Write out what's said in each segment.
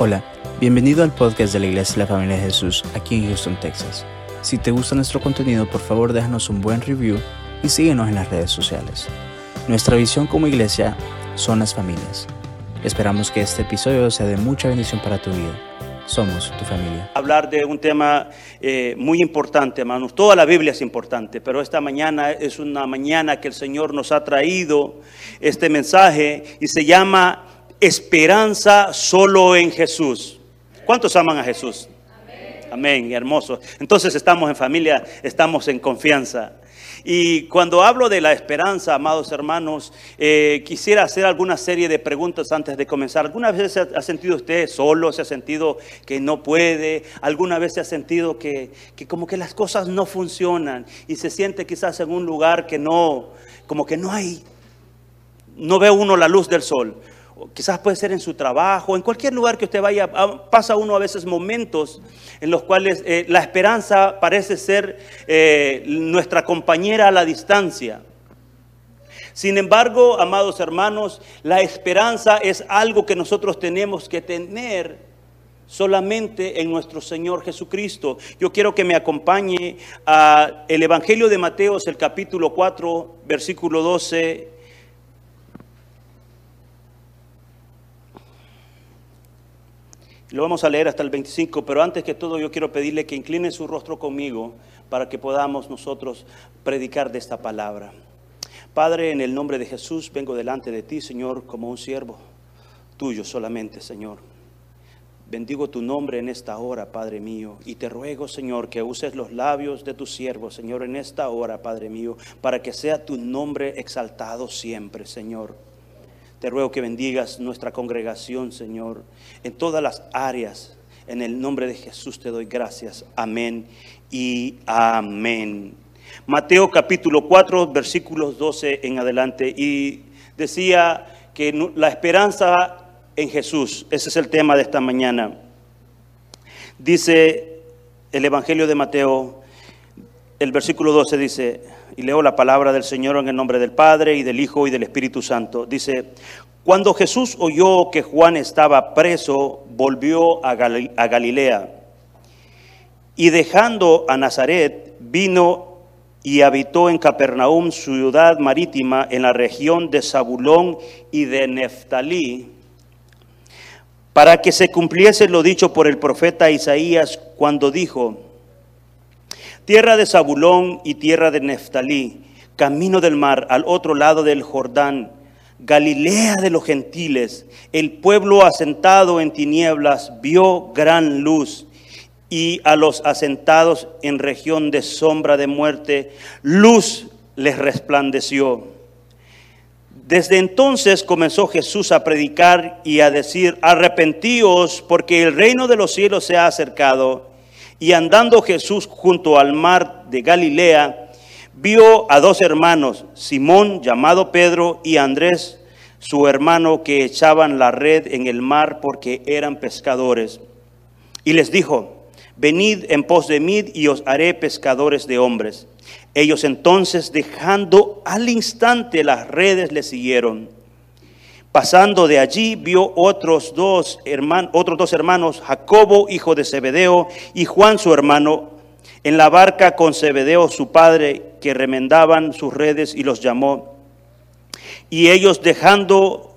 Hola, bienvenido al podcast de la Iglesia de la Familia de Jesús aquí en Houston, Texas. Si te gusta nuestro contenido, por favor déjanos un buen review y síguenos en las redes sociales. Nuestra visión como iglesia son las familias. Esperamos que este episodio sea de mucha bendición para tu vida. Somos tu familia. Hablar de un tema eh, muy importante, hermanos. Toda la Biblia es importante, pero esta mañana es una mañana que el Señor nos ha traído este mensaje y se llama esperanza solo en Jesús. ¿Cuántos aman a Jesús? Amén, hermoso. Entonces estamos en familia, estamos en confianza. Y cuando hablo de la esperanza, amados hermanos, eh, quisiera hacer alguna serie de preguntas antes de comenzar. ¿Alguna vez se ha sentido usted solo? ¿Se ha sentido que no puede? ¿Alguna vez se ha sentido que, que como que las cosas no funcionan y se siente quizás en un lugar que no, como que no hay, no ve uno la luz del sol? Quizás puede ser en su trabajo, en cualquier lugar que usted vaya, ah, pasa uno a veces momentos en los cuales eh, la esperanza parece ser eh, nuestra compañera a la distancia. Sin embargo, amados hermanos, la esperanza es algo que nosotros tenemos que tener solamente en nuestro Señor Jesucristo. Yo quiero que me acompañe a el Evangelio de Mateos, el capítulo 4, versículo 12 Lo vamos a leer hasta el 25, pero antes que todo yo quiero pedirle que incline su rostro conmigo para que podamos nosotros predicar de esta palabra. Padre, en el nombre de Jesús vengo delante de ti, Señor, como un siervo tuyo solamente, Señor. Bendigo tu nombre en esta hora, Padre mío, y te ruego, Señor, que uses los labios de tu siervo, Señor, en esta hora, Padre mío, para que sea tu nombre exaltado siempre, Señor. Te ruego que bendigas nuestra congregación, Señor, en todas las áreas. En el nombre de Jesús te doy gracias. Amén y amén. Mateo capítulo 4, versículos 12 en adelante. Y decía que la esperanza en Jesús, ese es el tema de esta mañana. Dice el Evangelio de Mateo, el versículo 12 dice, y leo la palabra del Señor en el nombre del Padre y del Hijo y del Espíritu Santo. Dice, cuando Jesús oyó que Juan estaba preso, volvió a, Galilea y dejando a Nazaret, vino y habitó en Capernaum, ciudad marítima, en la región de Zabulón y de Neftalí, para que se cumpliese lo dicho por el profeta Isaías cuando dijo, tierra de Zabulón y tierra de Neftalí, camino del mar al otro lado del Jordán, Galilea de los gentiles, el pueblo asentado en tinieblas vio gran luz y a los asentados en región de sombra de muerte, luz les resplandeció. Desde entonces comenzó Jesús a predicar y a decir, arrepentíos porque el reino de los cielos se ha acercado. Y andando Jesús junto al mar de Galilea, vio a dos hermanos, Simón llamado Pedro y Andrés, su hermano, que echaban la red en el mar porque eran pescadores. Y les dijo, venid en pos de mí y os haré pescadores de hombres. Ellos entonces, dejando al instante las redes, le siguieron. Pasando de allí vio otros dos, hermanos, otros dos hermanos, Jacobo, hijo de Zebedeo, y Juan, su hermano, en la barca con Zebedeo, su padre, que remendaban sus redes y los llamó. Y ellos dejando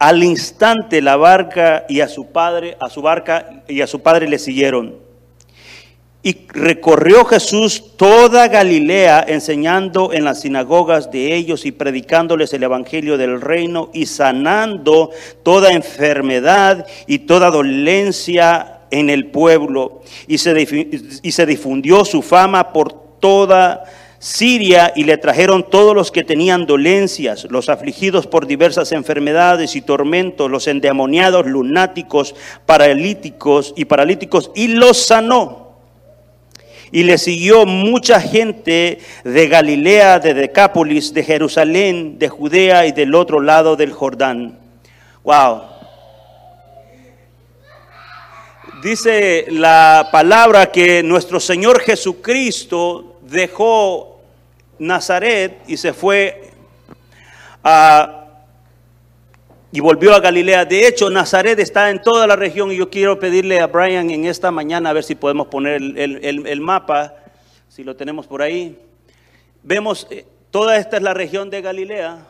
al instante la barca y a su padre, a su barca y a su padre le siguieron. Y recorrió Jesús toda Galilea enseñando en las sinagogas de ellos y predicándoles el Evangelio del reino y sanando toda enfermedad y toda dolencia en el pueblo. Y se, y se difundió su fama por toda Siria y le trajeron todos los que tenían dolencias, los afligidos por diversas enfermedades y tormentos, los endemoniados, lunáticos, paralíticos y paralíticos, y los sanó. Y le siguió mucha gente de Galilea, de Decápolis, de Jerusalén, de Judea y del otro lado del Jordán. Wow. Dice la palabra que nuestro Señor Jesucristo dejó Nazaret y se fue a y volvió a Galilea. De hecho, Nazaret está en toda la región y yo quiero pedirle a Brian en esta mañana a ver si podemos poner el, mapa, si lo tenemos por ahí. Vemos, eh, toda esta es la región de Galilea.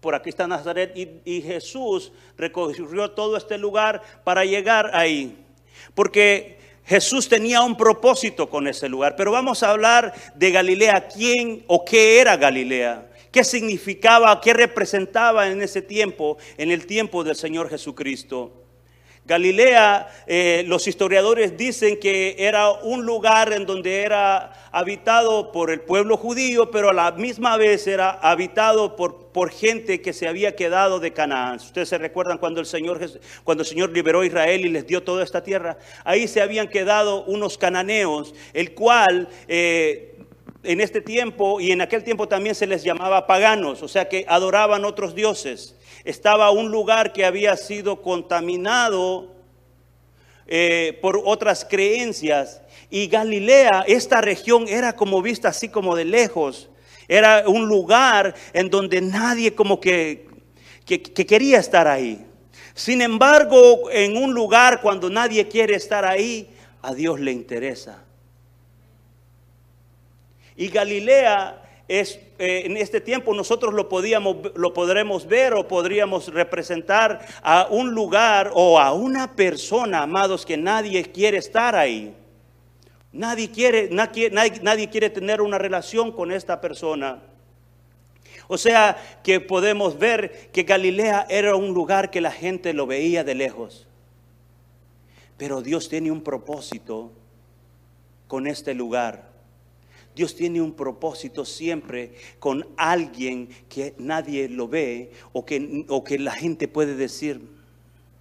Por aquí está Nazaret y, y Jesús recorrió todo este lugar para llegar ahí. Porque Jesús tenía un propósito con ese lugar. Pero vamos a hablar de Galilea. ¿Quién o qué era Galilea? Qué significaba, qué representaba en ese tiempo, en el tiempo del Señor Jesucristo. Galilea, eh, los historiadores dicen que era un lugar en donde era habitado por el pueblo judío, pero a la misma vez era habitado por, por gente que se había quedado de Canaán. Ustedes se recuerdan cuando el, Señor, cuando el Señor liberó a Israel y les dio toda esta tierra. Ahí se habían quedado unos cananeos, el cual... Eh, en este tiempo y en aquel tiempo también se les llamaba paganos, o sea que adoraban otros dioses. Estaba un lugar que había sido contaminado eh, por otras creencias. Y Galilea, esta región era como vista así como de lejos. Era un lugar en donde nadie como que, que quería estar ahí. Sin embargo, en un lugar cuando nadie quiere estar ahí, a Dios le interesa. Y Galilea es, eh, en este tiempo nosotros lo, podíamos, lo podremos ver o podríamos representar a un lugar o a una persona, amados, que nadie quiere estar ahí. Nadie quiere, nadie, nadie quiere tener una relación con esta persona. O sea que podemos ver que Galilea era un lugar que la gente lo veía de lejos. Pero Dios tiene un propósito con este lugar. Dios tiene un propósito siempre con alguien que nadie lo ve o que, o que la gente puede decir,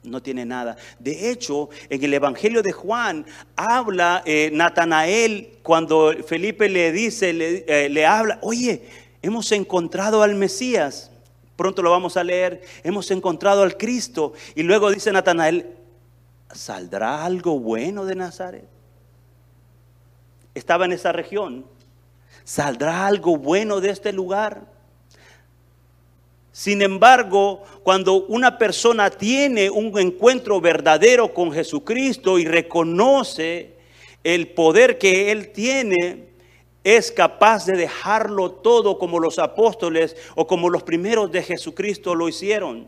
no tiene nada. De hecho, en el Evangelio de Juan habla eh, Natanael cuando Felipe le dice, le, eh, le habla, oye, hemos encontrado al Mesías. Pronto lo vamos a leer. Hemos encontrado al Cristo. Y luego dice Natanael, ¿saldrá algo bueno de Nazaret? Estaba en esa región ¿Saldrá algo bueno de este lugar? Sin embargo, cuando una persona tiene un encuentro verdadero con Jesucristo y reconoce el poder que Él tiene, es capaz de dejarlo todo como los apóstoles o como los primeros de Jesucristo lo hicieron.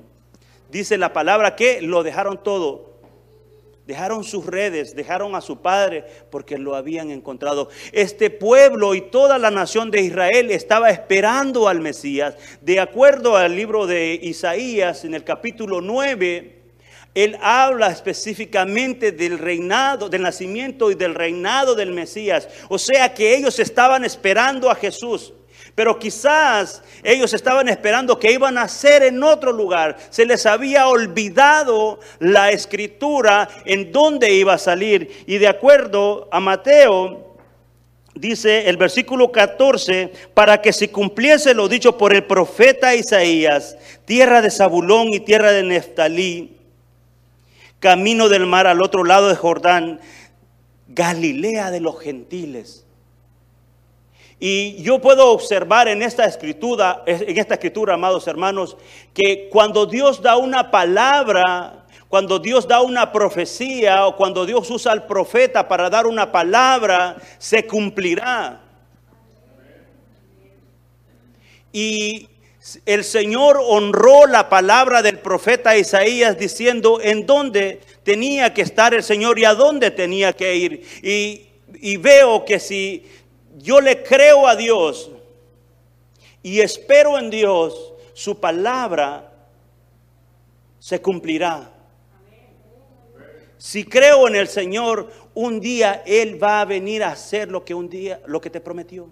Dice la palabra que lo dejaron todo Dejaron sus redes, dejaron a su padre porque lo habían encontrado. Este pueblo y toda la nación de Israel estaba esperando al Mesías. De acuerdo al libro de Isaías, en el capítulo 9, él habla específicamente del reinado, del nacimiento y del reinado del Mesías. O sea que ellos estaban esperando a Jesús. Pero quizás ellos estaban esperando que iban a ser en otro lugar. Se les había olvidado la escritura en dónde iba a salir. Y de acuerdo a Mateo, dice el versículo 14, para que se cumpliese lo dicho por el profeta Isaías, tierra de Zabulón y tierra de Neftalí, camino del mar al otro lado de Jordán, Galilea de los gentiles. Y yo puedo observar en esta escritura, en esta escritura, amados hermanos, que cuando Dios da una palabra, cuando Dios da una profecía o cuando Dios usa al profeta para dar una palabra, se cumplirá. Y el Señor honró la palabra del profeta Isaías diciendo en dónde tenía que estar el Señor y a dónde tenía que ir. Y, y veo que si yo le creo a Dios y espero en Dios, su palabra se cumplirá. Si creo en el Señor, un día Él va a venir a hacer lo que un día, lo que te prometió.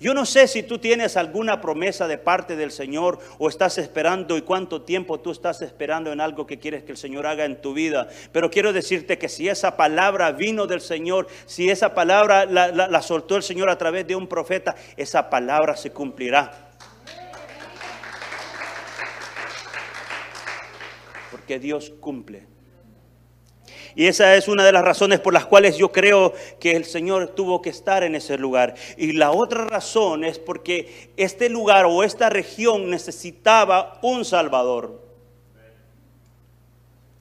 Yo no sé si tú tienes alguna promesa de parte del Señor o estás esperando y cuánto tiempo tú estás esperando en algo que quieres que el Señor haga en tu vida. Pero quiero decirte que si esa palabra vino del Señor, si esa palabra la, soltó el Señor a través de un profeta, esa palabra se cumplirá. Porque Dios cumple. Y esa es una de las razones por las cuales yo creo que el Señor tuvo que estar en ese lugar. Y la otra razón es porque este lugar o esta región necesitaba un Salvador.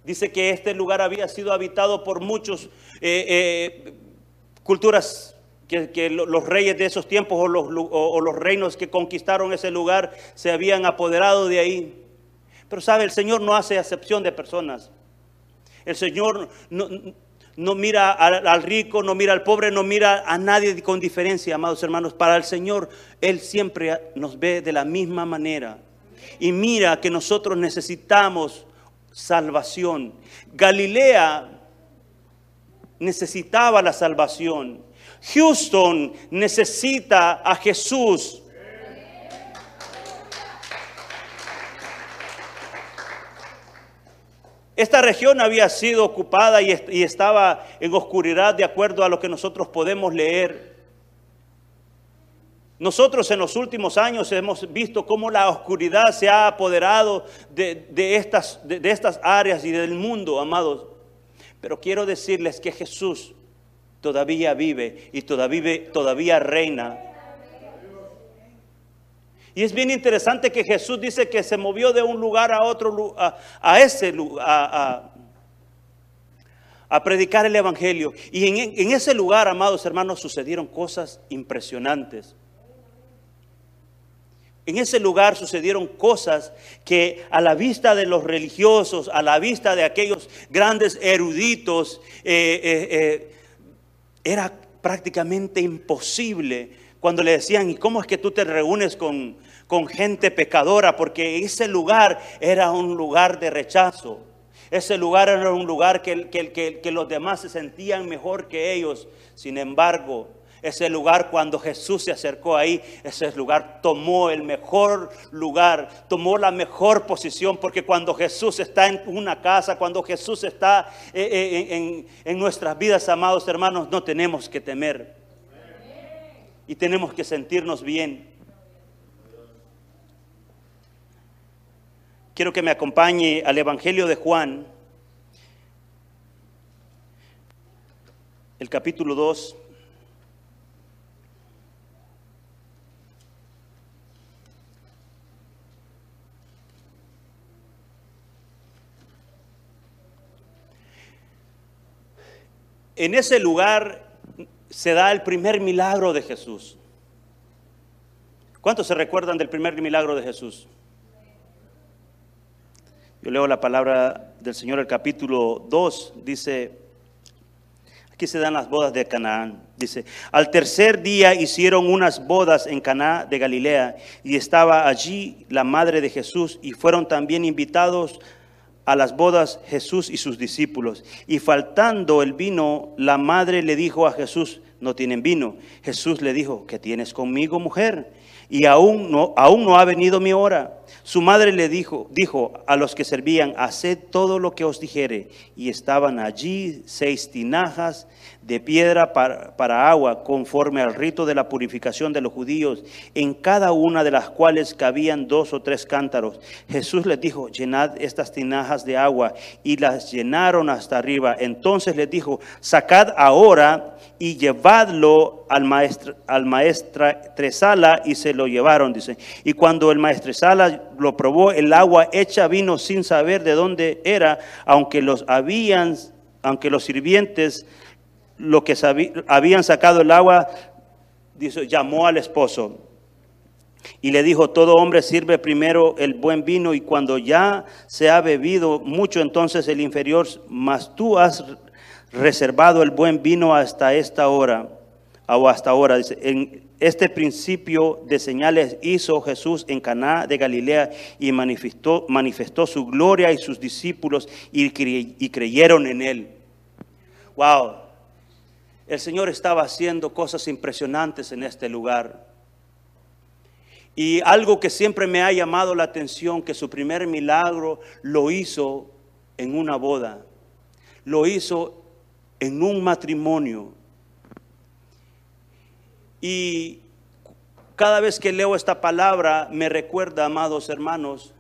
Dice que este lugar había sido habitado por muchos eh, eh, culturas que, los reyes de esos tiempos o los, o los reinos que conquistaron ese lugar se habían apoderado de ahí. Pero sabe, el Señor no hace acepción de personas. El Señor no, mira al, rico, no mira al pobre, no mira a nadie con diferencia, amados hermanos. Para el Señor, Él siempre nos ve de la misma manera. Y mira que nosotros necesitamos salvación. Galilea necesitaba la salvación. Houston necesita a Jesús. Esta región había sido ocupada y, estaba en oscuridad de acuerdo a lo que nosotros podemos leer. Nosotros en los últimos años hemos visto cómo la oscuridad se ha apoderado de, estas, áreas y del mundo, amados. Pero quiero decirles que Jesús todavía vive y todavía reina. Y es bien interesante que Jesús dice que se movió de un lugar a otro, a, ese a, a, predicar el Evangelio. Y en, en ese lugar, amados hermanos, sucedieron cosas impresionantes. En ese lugar sucedieron cosas que a la vista de los religiosos, a la vista de aquellos grandes eruditos, eh, eh, eh, era prácticamente imposible cuando le decían, ¿y cómo es que tú te reúnes con, con gente pecadora? Porque ese lugar era un lugar de rechazo. Ese lugar era un lugar que, que, que los demás se sentían mejor que ellos. Sin embargo, ese lugar cuando Jesús se acercó ahí, ese lugar tomó el mejor lugar, tomó la mejor posición, porque cuando Jesús está en una casa, cuando Jesús está eh, eh, en, en nuestras vidas, amados hermanos, no tenemos que temer. Y tenemos que sentirnos bien. Quiero que me acompañe al Evangelio de Juan, el capítulo 2. En ese lugar se da el primer milagro de Jesús. ¿Cuántos se recuerdan del primer milagro de Jesús? Yo leo la palabra del Señor, el capítulo 2, dice, aquí se dan las bodas de Canaán. Dice, al tercer día hicieron unas bodas en Caná de Galilea y estaba allí la madre de Jesús y fueron también invitados a las bodas Jesús y sus discípulos. Y faltando el vino, la madre le dijo a Jesús, no tienen vino. Jesús le dijo, ¿qué tienes conmigo, mujer? Y aún no, aún no ha venido mi hora. Su madre le dijo, dijo a los que servían, haced todo lo que os dijere. Y estaban allí seis tinajas de piedra para, agua, conforme al rito de la purificación de los judíos, en cada una de las cuales cabían dos o tres cántaros. Jesús les dijo, llenad estas tinajas de agua, y las llenaron hasta arriba. Entonces les dijo, sacad ahora y llevadlo al maestro, al maestresala, y se lo llevaron, dice. Y cuando el lo probó, el agua hecha vino sin saber de dónde era, aunque los habían, aunque los sirvientes lo que habían sacado el agua, dice, llamó al esposo y le dijo, todo hombre sirve primero el buen vino y cuando ya se ha bebido mucho, entonces el inferior, mas tú has reservado el buen vino hasta esta hora, o hasta ahora. Dice, en este principio de señales hizo Jesús en Caná de Galilea y manifestó, manifestó su gloria y sus discípulos y, y creyeron en él. Wow, el Señor estaba haciendo cosas impresionantes en este lugar. Y algo que siempre me ha llamado la atención, que su primer milagro lo hizo en una boda, lo hizo en un matrimonio. Y cada vez que leo esta palabra me recuerda, amados hermanos,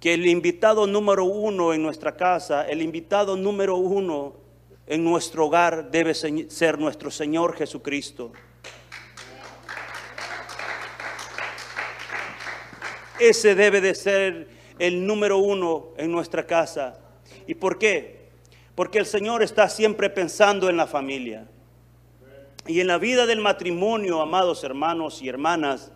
que el invitado número uno en nuestra casa, el invitado número uno en nuestro hogar debe ser nuestro Señor Jesucristo. Ese debe de ser el número uno en nuestra casa. ¿Y por qué? Porque el Señor está siempre pensando en la familia. Y en la vida del matrimonio, amados hermanos y hermanas,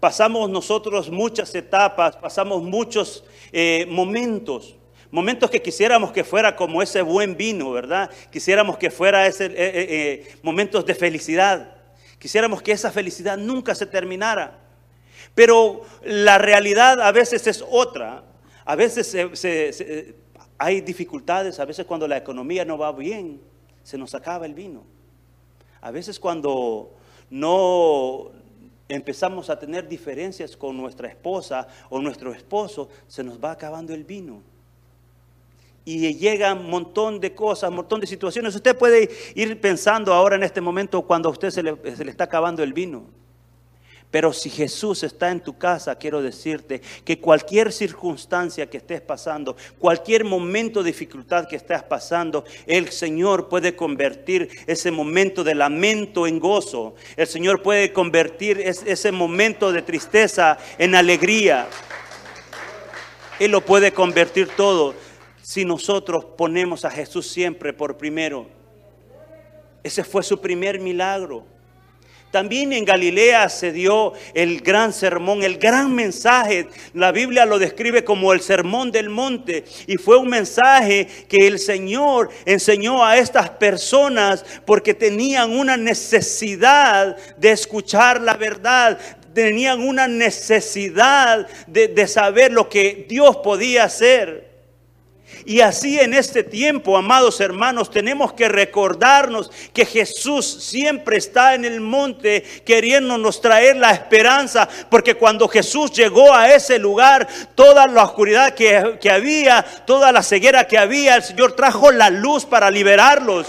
pasamos nosotros muchas etapas, pasamos muchos eh, momentos. Momentos que quisiéramos que fuera como ese buen vino, ¿verdad? Quisiéramos que fuera ese eh, eh, momentos de felicidad. Quisiéramos que esa felicidad nunca se terminara. Pero la realidad a veces es otra. A veces hay dificultades, a veces cuando la economía no va bien, se nos acaba el vino. A veces cuando no empezamos a tener diferencias con nuestra esposa o nuestro esposo, se nos va acabando el vino. Y llega un montón de cosas, un montón de situaciones. Usted puede ir pensando ahora en este momento cuando a usted se le, se le está acabando el vino. Pero si Jesús está en tu casa, quiero decirte que cualquier circunstancia que estés pasando, cualquier momento de dificultad que estés pasando, el Señor puede convertir ese momento de lamento en gozo. El Señor puede convertir ese momento de tristeza en alegría. Él lo puede convertir todo si nosotros ponemos a Jesús siempre por primero. Ese fue su primer milagro. También en Galilea se dio el gran sermón, el gran mensaje. La Biblia lo describe como el sermón del monte. Y fue un mensaje que el Señor enseñó a estas personas porque tenían una necesidad de escuchar la verdad, tenían una necesidad de, de, saber lo que Dios podía hacer. Y así en este tiempo, amados hermanos, tenemos que recordarnos que Jesús siempre está en el monte queriéndonos traer la esperanza, porque cuando Jesús llegó a ese lugar, toda la oscuridad que, que había, toda la ceguera que había, el Señor trajo la luz para liberarlos.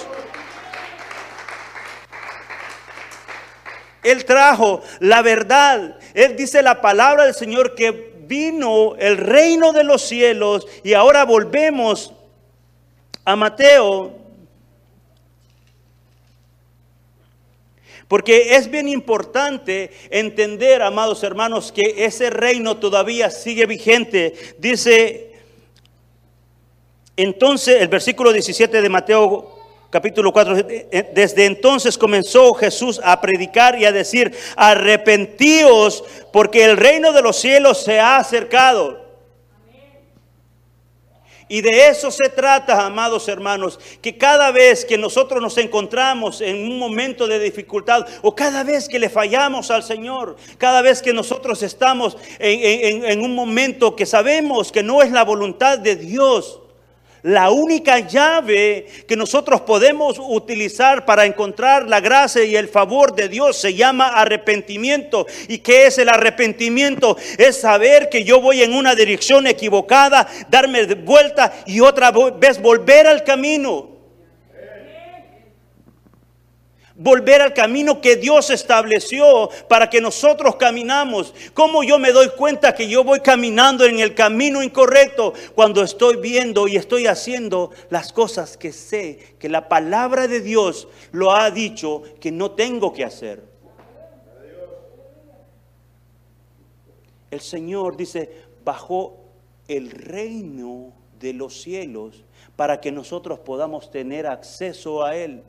Él trajo la verdad. Él dice la palabra del Señor que vino el reino de los cielos y ahora volvemos a Mateo. Porque es bien importante entender, amados hermanos, que ese reino todavía sigue vigente. Dice, entonces el versículo 17 de Mateo capítulo 4, eh, eh, desde entonces comenzó Jesús a predicar y a decir, arrepentíos porque el reino de los cielos se ha acercado. Y de eso se trata, amados hermanos, que cada vez que nosotros nos encontramos en un momento de dificultad o cada vez que le fallamos al Señor, cada vez que nosotros estamos en, en un momento que sabemos que no es la voluntad de Dios, la única llave que nosotros podemos utilizar para encontrar la gracia y el favor de Dios se llama arrepentimiento. ¿Y qué es el arrepentimiento? Es saber que yo voy en una dirección equivocada, darme vuelta y otra vez volver al camino volver al camino que Dios estableció para que nosotros caminamos. ¿Cómo yo me doy cuenta que yo voy caminando en el camino incorrecto cuando estoy viendo y estoy haciendo las cosas que sé que la palabra de Dios lo ha dicho que no tengo que hacer? El Señor dice, bajó el reino de los cielos para que nosotros podamos tener acceso a Él.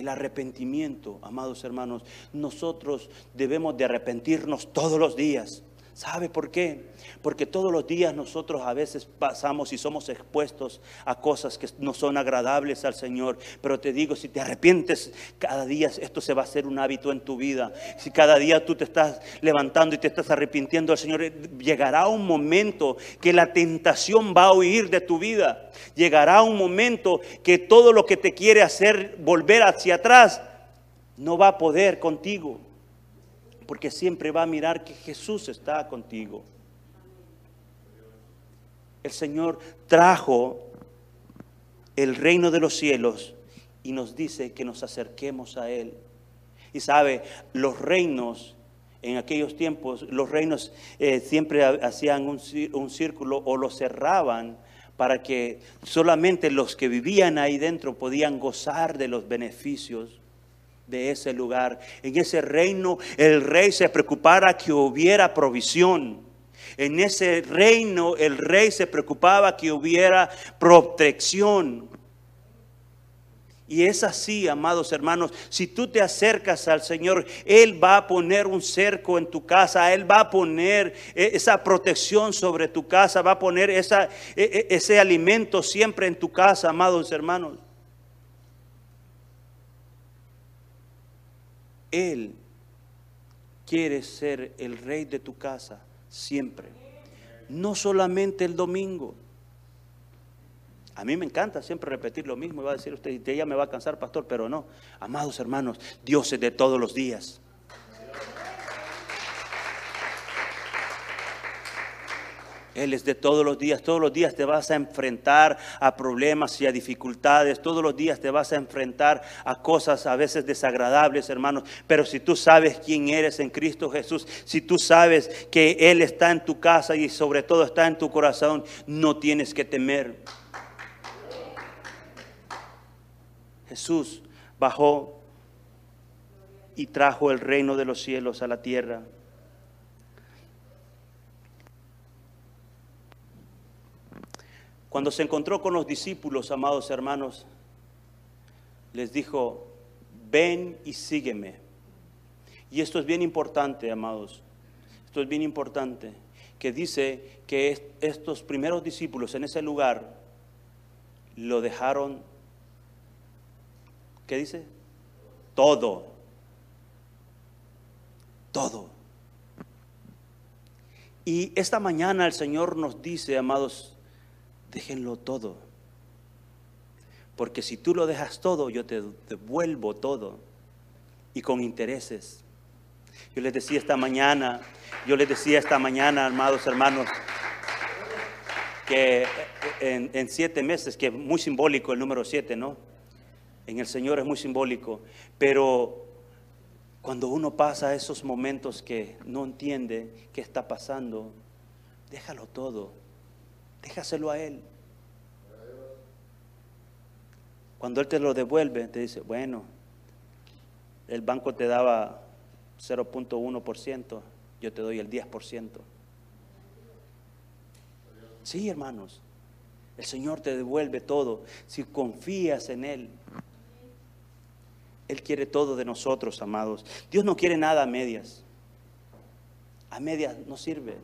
El arrepentimiento, amados hermanos, nosotros debemos de arrepentirnos todos los días. ¿Sabe por qué? Porque todos los días nosotros a veces pasamos y somos expuestos a cosas que no son agradables al Señor. Pero te digo, si te arrepientes cada día, esto se va a hacer un hábito en tu vida. Si cada día tú te estás levantando y te estás arrepintiendo al Señor, llegará un momento que la tentación va a huir de tu vida. Llegará un momento que todo lo que te quiere hacer volver hacia atrás no va a poder contigo porque siempre va a mirar que Jesús está contigo. El Señor trajo el reino de los cielos y nos dice que nos acerquemos a Él. Y sabe, los reinos En aquellos tiempos los reinos eh, siempre hacían un, un círculo o lo cerraban para que solamente los que vivían ahí dentro podían gozar de los beneficios de ese lugar. En ese reino el rey se preocupara que hubiera provisión. En ese reino el rey se preocupaba que hubiera protección. Y es así, amados hermanos, si tú te acercas al Señor, Él va a poner un cerco en tu casa, Él va a poner e, esa protección sobre tu casa, va a poner esa, e, e, ese alimento siempre en tu casa, amados hermanos. Él quiere ser el rey de tu casa siempre, no solamente el domingo. A mí me encanta siempre repetir lo mismo. Va a decir usted, ella me va a cansar, pastor, pero no. Amados hermanos, Dios es de todos los días. Él es de todos los días, todos los días te vas a enfrentar a problemas y a dificultades, todos los días te vas a enfrentar a cosas a veces desagradables, hermanos. Pero si tú sabes quién eres en Cristo Jesús, si tú sabes que Él está en tu casa y sobre todo está en tu corazón, no tienes que temer. Jesús bajó y trajo el reino de los cielos a la tierra. Cuando se encontró con los discípulos, amados hermanos, les dijo, ven y sígueme. Y esto es bien importante, amados. Esto es bien importante, que dice que estos primeros discípulos en ese lugar lo dejaron ¿Qué dice? Todo. Todo. Y esta mañana el Señor nos dice, amados, déjenlo todo. Porque si tú lo dejas todo, yo te devuelvo todo. Y con intereses. Yo les decía esta mañana, yo les decía esta mañana, amados hermanos, que en, en siete meses, que es muy simbólico el número siete, ¿no? en el Señor es muy simbólico, pero cuando uno pasa esos momentos que no entiende qué está pasando, déjalo todo, déjaselo a Él. Cuando Él te lo devuelve, te dice, bueno, el banco te daba 0.1%, yo te doy el 10%. Sí, hermanos, el Señor te devuelve todo si confías en Él. Él quiere todo de nosotros, amados. Dios no quiere nada a medias. A medias no sirve.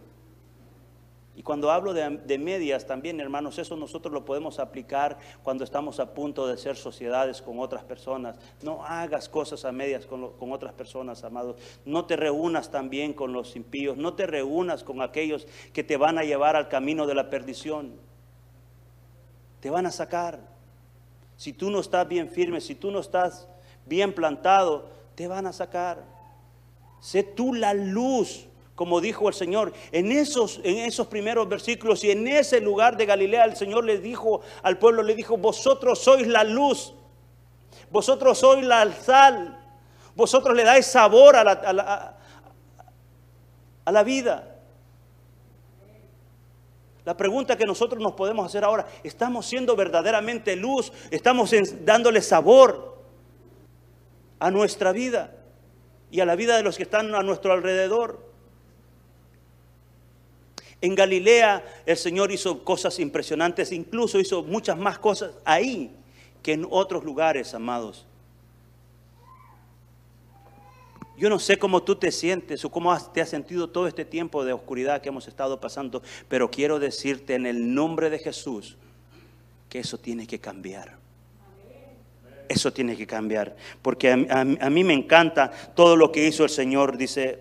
Y cuando hablo de, medias también, hermanos, eso nosotros lo podemos aplicar cuando estamos a punto de ser sociedades con otras personas. No hagas cosas a medias con, con otras personas, amados. No te reúnas también con los impíos. No te reúnas con aquellos que te van a llevar al camino de la perdición. Te van a sacar. Si tú no estás bien firme, si tú no estás bien plantado, te van a sacar. Sé tú la luz, como dijo el Señor. En esos, en esos primeros versículos y en ese lugar de Galilea, el Señor le dijo al pueblo, le dijo, vosotros sois la luz, vosotros sois la sal, vosotros le dais sabor a la, a la, a la vida. La pregunta que nosotros nos podemos hacer ahora, ¿estamos siendo verdaderamente luz? ¿Estamos dándole sabor? a nuestra vida y a la vida de los que están a nuestro alrededor. En Galilea el Señor hizo cosas impresionantes, incluso hizo muchas más cosas ahí que en otros lugares, amados. Yo no sé cómo tú te sientes o cómo te has sentido todo este tiempo de oscuridad que hemos estado pasando, pero quiero decirte en el nombre de Jesús que eso tiene que cambiar. Eso tiene que cambiar, porque a, mí me encanta todo lo que hizo el Señor, dice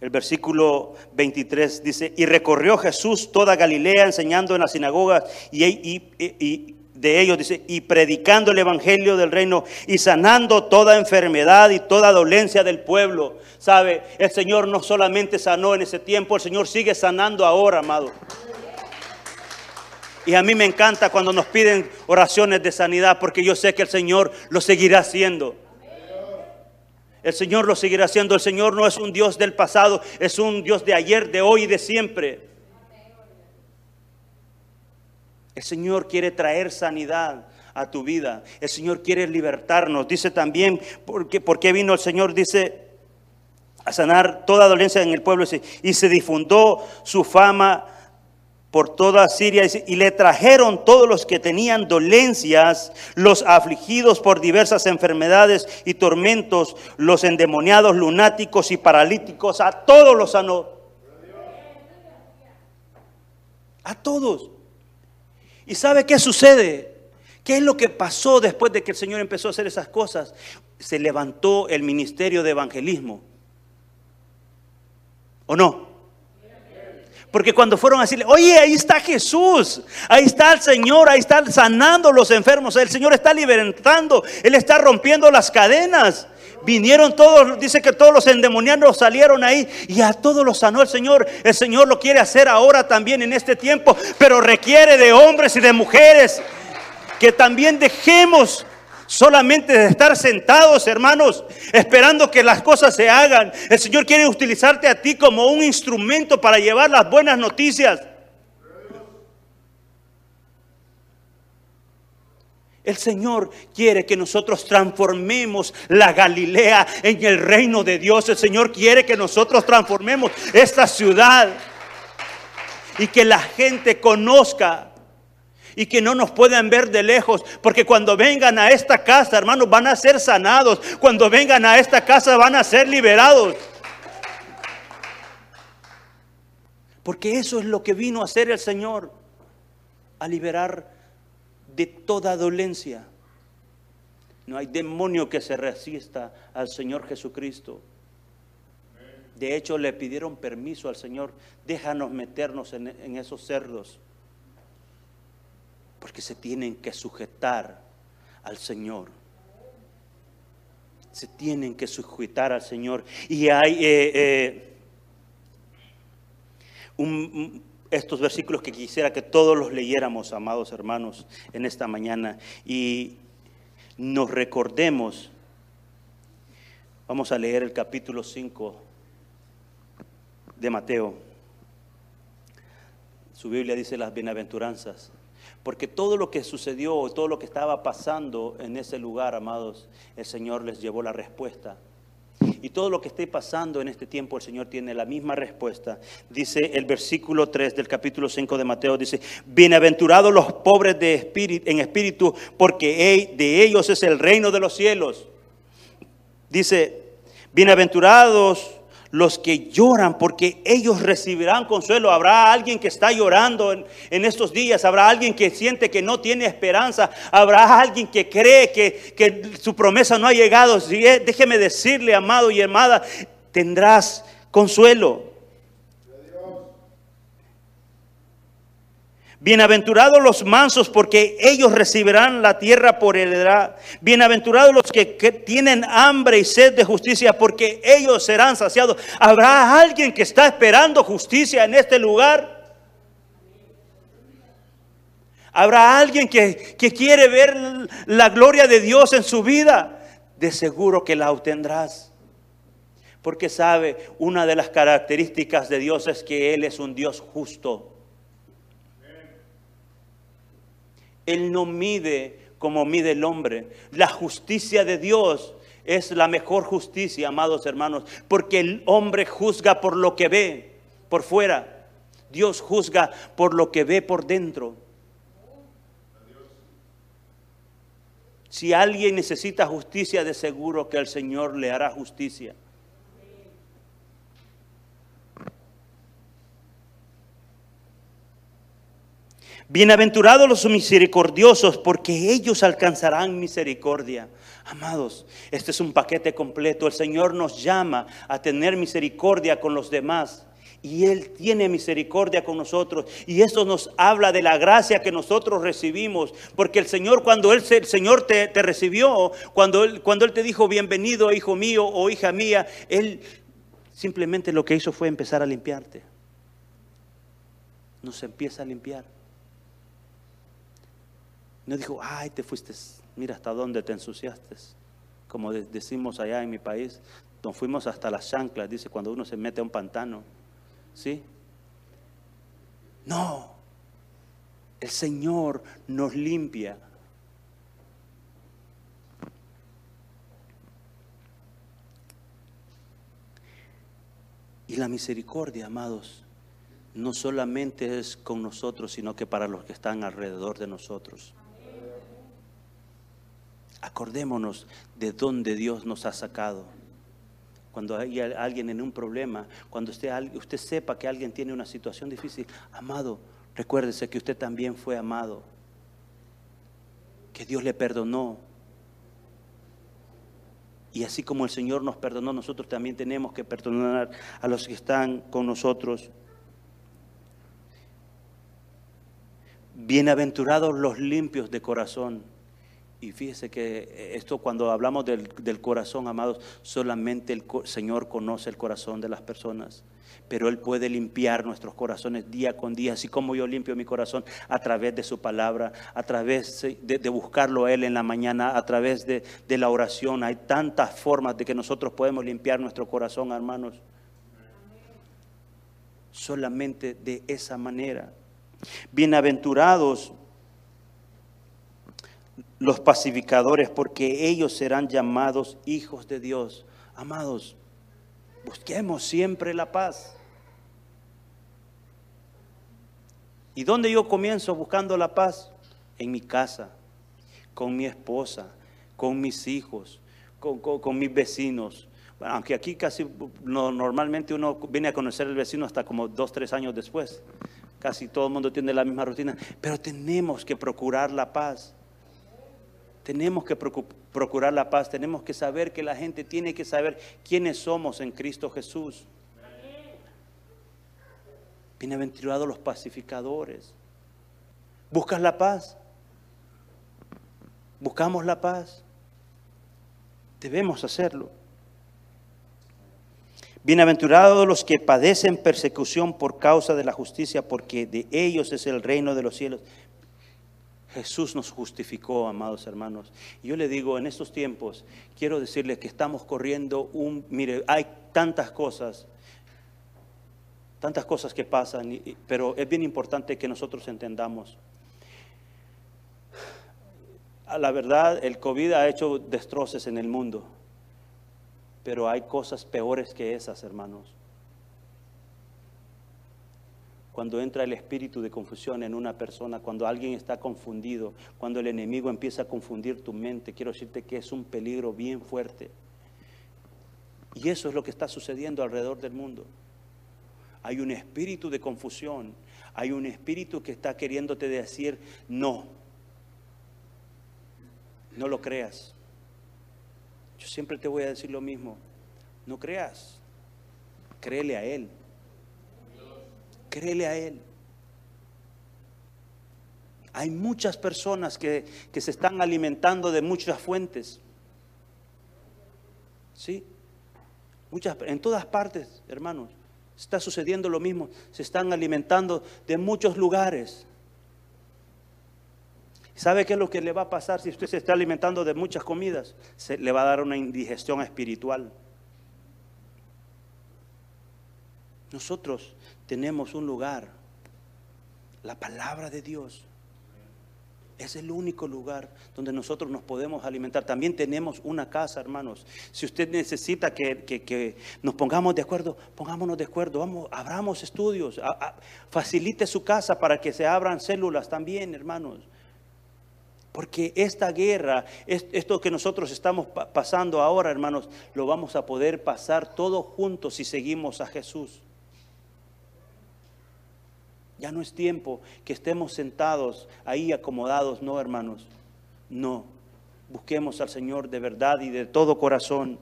el versículo 23 dice, y recorrió Jesús toda Galilea enseñando en las sinagogas y, de ellos dice, y predicando el evangelio del reino y sanando toda enfermedad y toda dolencia del pueblo. ¿Sabe? El Señor no solamente sanó en ese tiempo, el Señor sigue sanando ahora, amado. Y a mí me encanta cuando nos piden oraciones de sanidad porque yo sé que el Señor lo seguirá haciendo. El Señor lo seguirá haciendo. El Señor no es un Dios del pasado, es un Dios de ayer, de hoy y de siempre. El Señor quiere traer sanidad a tu vida. El Señor quiere libertarnos. Dice también, porque, ¿por qué vino el Señor? Dice, a sanar toda dolencia en el pueblo y se difundó su fama por toda Siria y le trajeron todos los que tenían dolencias, los afligidos por diversas enfermedades y tormentos, los endemoniados, lunáticos y paralíticos, a todos los sanó. A todos. ¿Y sabe qué sucede? ¿Qué es lo que pasó después de que el Señor empezó a hacer esas cosas? Se levantó el ministerio de evangelismo. ¿O no? Porque cuando fueron a decirle, oye, ahí está Jesús, ahí está el Señor, ahí está sanando los enfermos, el Señor está libertando, Él está rompiendo las cadenas. Vinieron todos, dice que todos los endemoniados salieron ahí y a todos los sanó el Señor. El Señor lo quiere hacer ahora también en este tiempo, pero requiere de hombres y de mujeres que también dejemos solamente de estar sentados, hermanos, esperando que las cosas se hagan. El Señor quiere utilizarte a ti como un instrumento para llevar las buenas noticias. El Señor quiere que nosotros transformemos la Galilea en el reino de Dios. El Señor quiere que nosotros transformemos esta ciudad y que la gente conozca y que no nos puedan ver de lejos, porque cuando vengan a esta casa, hermanos, van a ser sanados, cuando vengan a esta casa van a ser liberados. Porque eso es lo que vino a hacer el Señor, a liberar de toda dolencia. No hay demonio que se resista al Señor Jesucristo. De hecho, le pidieron permiso al Señor, déjanos meternos en, en esos cerdos porque se tienen que sujetar al Señor. Se tienen que sujetar al Señor. Y hay eh, eh, estos versículos que quisiera que todos los leyéramos, amados hermanos, en esta mañana. Y nos recordemos, vamos a leer el capítulo 5 de Mateo. Su Biblia dice las bienaventuranzas. Porque todo lo que sucedió, todo lo que estaba pasando en ese lugar, amados, el Señor les llevó la respuesta. Y todo lo que esté pasando en este tiempo, el Señor tiene la misma respuesta. Dice el versículo 3 del capítulo 5 de Mateo, dice, bienaventurados los pobres de espíritu, en espíritu, porque de ellos es el reino de los cielos. Dice, bienaventurados los que lloran, porque ellos recibirán consuelo. Habrá alguien que está llorando en, estos días, habrá alguien que siente que no tiene esperanza, habrá alguien que cree que, que su promesa no ha llegado. Déjeme decirle, amado y amada, tendrás consuelo. Bienaventurados los mansos porque ellos recibirán la tierra por heredad. Bienaventurados los que, tienen hambre y sed de justicia porque ellos serán saciados. ¿Habrá alguien que está esperando justicia en este lugar? ¿Habrá alguien que, que quiere ver la gloria de Dios en su vida? De seguro que la obtendrás. Porque sabe, una de las características de Dios es que Él es un Dios justo. Él no mide como mide el hombre. La justicia de Dios es la mejor justicia, amados hermanos, porque el hombre juzga por lo que ve por fuera. Dios juzga por lo que ve por dentro. Si alguien necesita justicia, de seguro que el Señor le hará justicia. Bienaventurados los misericordiosos, porque ellos alcanzarán misericordia. Amados, este es un paquete completo. El Señor nos llama a tener misericordia con los demás. Y Él tiene misericordia con nosotros. Y eso nos habla de la gracia que nosotros recibimos. Porque el Señor, cuando Él, el Señor te, recibió, cuando él, cuando él te dijo, bienvenido, hijo mío o hija mía, Él simplemente lo que hizo fue empezar a limpiarte. Nos empieza a limpiar. No dijo, ay, te fuiste, mira hasta dónde te ensuciaste. como de- decimos allá en mi país, nos fuimos hasta las chanclas, dice, cuando uno se mete a un pantano. ¿Sí? No, el Señor nos limpia. Y la misericordia, amados, no solamente es con nosotros, sino que para los que están alrededor de nosotros. Acordémonos de dónde Dios nos ha sacado. Cuando hay al- alguien en un problema, cuando usted, usted sepa que alguien tiene una situación difícil, amado, recuérdese que usted también fue amado, que Dios le perdonó. Y así como el Señor nos perdonó, nosotros también tenemos que perdonar a los que están con nosotros. Bienaventurados los limpios de corazón. Y fíjese que esto cuando hablamos del, del corazón, amados, solamente el Señor conoce el corazón de las personas. Pero Él puede limpiar nuestros corazones día con día, así como yo limpio mi corazón a través de su palabra, a través de, de buscarlo a Él en la mañana, a través de, de la oración. Hay tantas formas de que nosotros podemos limpiar nuestro corazón, hermanos. Solamente de esa manera. Bienaventurados los pacificadores, porque ellos serán llamados hijos de Dios. Amados, busquemos siempre la paz. ¿Y dónde yo comienzo buscando la paz? En mi casa, con mi esposa, con mis hijos, con, con- mis vecinos. Aunque aquí casi no, normalmente uno viene a conocer al vecino hasta como dos, tres años después. Casi todo el mundo tiene la misma rutina. Pero tenemos que procurar la paz. Tenemos que procu- procurar la paz, tenemos que saber que la gente tiene que saber quiénes somos en Cristo Jesús. Bienaventurados los pacificadores. ¿Buscas la paz? ¿Buscamos la paz? Debemos hacerlo. Bienaventurados los que padecen persecución por causa de la justicia, porque de ellos es el reino de los cielos. Jesús nos justificó, amados hermanos. Yo le digo, en estos tiempos, quiero decirles que estamos corriendo un, mire, hay tantas cosas, tantas cosas que pasan, pero es bien importante que nosotros entendamos. La verdad, el COVID ha hecho destrozos en el mundo, pero hay cosas peores que esas, hermanos. Cuando entra el espíritu de confusión en una persona, cuando alguien está confundido, cuando el enemigo empieza a confundir tu mente, quiero decirte que es un peligro bien fuerte. Y eso es lo que está sucediendo alrededor del mundo. Hay un espíritu de confusión, hay un espíritu que está queriéndote decir no. No lo creas. Yo siempre te voy a decir lo mismo. No creas. Créele a Él. Créele a Él. Hay muchas personas que, que se están alimentando de muchas fuentes. ¿Sí? Muchas, en todas partes, hermanos, está sucediendo lo mismo. Se están alimentando de muchos lugares. ¿Sabe qué es lo que le va a pasar si usted se está alimentando de muchas comidas? Se le va a dar una indigestión espiritual. Nosotros tenemos un lugar, la palabra de Dios. Es el único lugar donde nosotros nos podemos alimentar. También tenemos una casa, hermanos. Si usted necesita que, que- nos pongamos de acuerdo, pongámonos de acuerdo. Vamos, abramos estudios. facilite su casa para que se abran células también, hermanos. Porque esta guerra, es- esto que nosotros estamos pa- pasando ahora, hermanos, lo vamos a poder pasar todos juntos si seguimos a Jesús. Ya no es tiempo que estemos sentados ahí acomodados, no, hermanos. No. Busquemos al Señor de verdad y de todo corazón.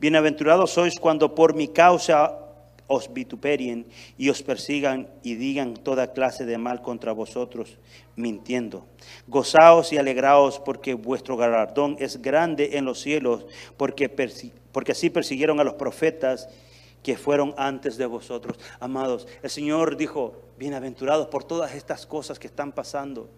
Bienaventurados sois cuando por mi causa os vituperien y os persigan y digan toda clase de mal contra vosotros, mintiendo. Gozaos y alegraos porque vuestro galardón es grande en los cielos, porque, porque así persiguieron a los profetas que fueron antes de vosotros. Amados, el Señor dijo, bienaventurados por todas estas cosas que están pasando.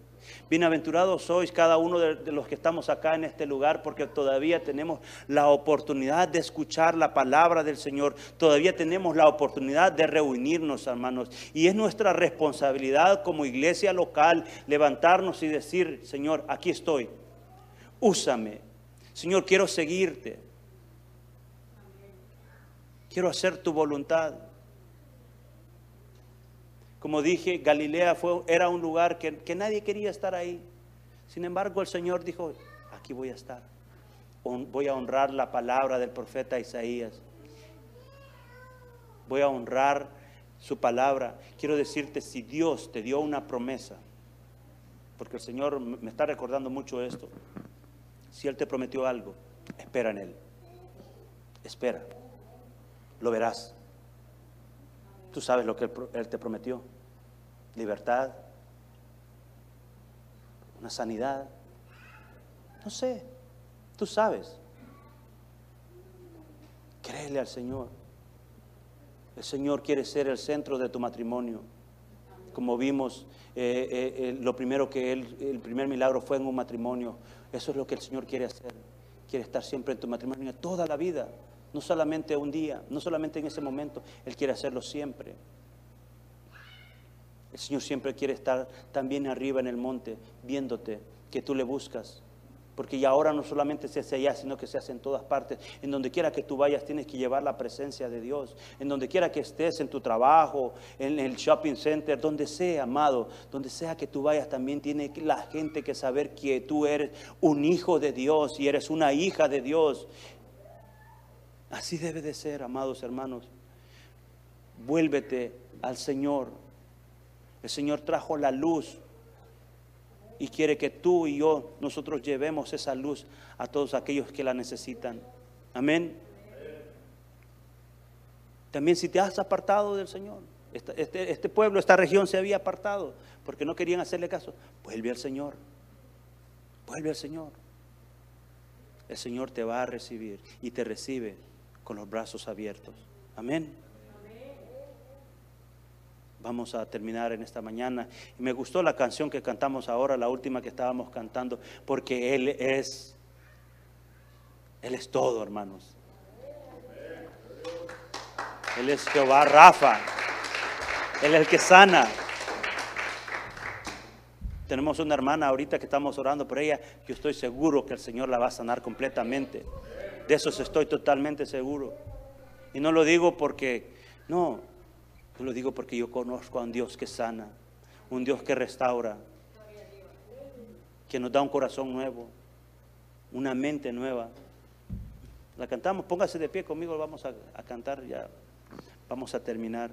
Bienaventurados sois cada uno de, los que estamos acá en este lugar porque todavía tenemos la oportunidad de escuchar la palabra del Señor, todavía tenemos la oportunidad de reunirnos, hermanos. Y es nuestra responsabilidad como iglesia local levantarnos y decir, Señor, aquí estoy, úsame. Señor, quiero seguirte. Quiero hacer tu voluntad. Como dije, Galilea fue, era un lugar que, que, nadie quería estar ahí. Sin embargo, el Señor dijo, aquí voy a estar. Voy a honrar la palabra del profeta Isaías. Voy a honrar su palabra. Quiero decirte, si Dios te dio una promesa, porque el Señor me está recordando mucho esto, si Él te prometió algo, espera en Él. Espera. Lo verás. Tú sabes lo que Él, te prometió. Libertad, una sanidad. No sé, tú sabes. Créele al Señor. El Señor quiere ser el centro de tu matrimonio. Como vimos, eh, eh, eh, lo primero que él, el primer milagro fue en un matrimonio. Eso es lo que el Señor quiere hacer. Quiere estar siempre en tu matrimonio toda la vida. No solamente un día, no solamente en ese momento, Él quiere hacerlo siempre. El Señor siempre quiere estar también arriba en el monte, viéndote, que tú le buscas. Porque ya ahora no solamente se hace allá, sino que se hace en todas partes. En donde quiera que tú vayas tienes que llevar la presencia de Dios. En donde quiera que estés, en tu trabajo, en el shopping center, donde sea, amado, donde sea que tú vayas, también tiene la gente que saber que tú eres un hijo de Dios y eres una hija de Dios. Así debe de ser, amados hermanos. Vuélvete al Señor. El Señor trajo la luz y quiere que tú y yo, nosotros llevemos esa luz a todos aquellos que la necesitan. Amén. También si te has apartado del Señor, este, este, pueblo, esta región se había apartado porque no querían hacerle caso, vuelve al Señor, vuelve al Señor. El Señor te va a recibir y te recibe con los brazos abiertos. Amén. Vamos a terminar en esta mañana. Y me gustó la canción que cantamos ahora, la última que estábamos cantando, porque Él es, Él es todo, hermanos. Él es Jehová Rafa. Él es el que sana. Tenemos una hermana ahorita que estamos orando por ella. Yo estoy seguro que el Señor la va a sanar completamente. De eso estoy totalmente seguro. Y no lo digo porque, no, lo digo porque yo conozco a un Dios que sana, un Dios que restaura, que nos da un corazón nuevo, una mente nueva. La cantamos, póngase de pie conmigo, vamos a cantar ya, vamos a terminar.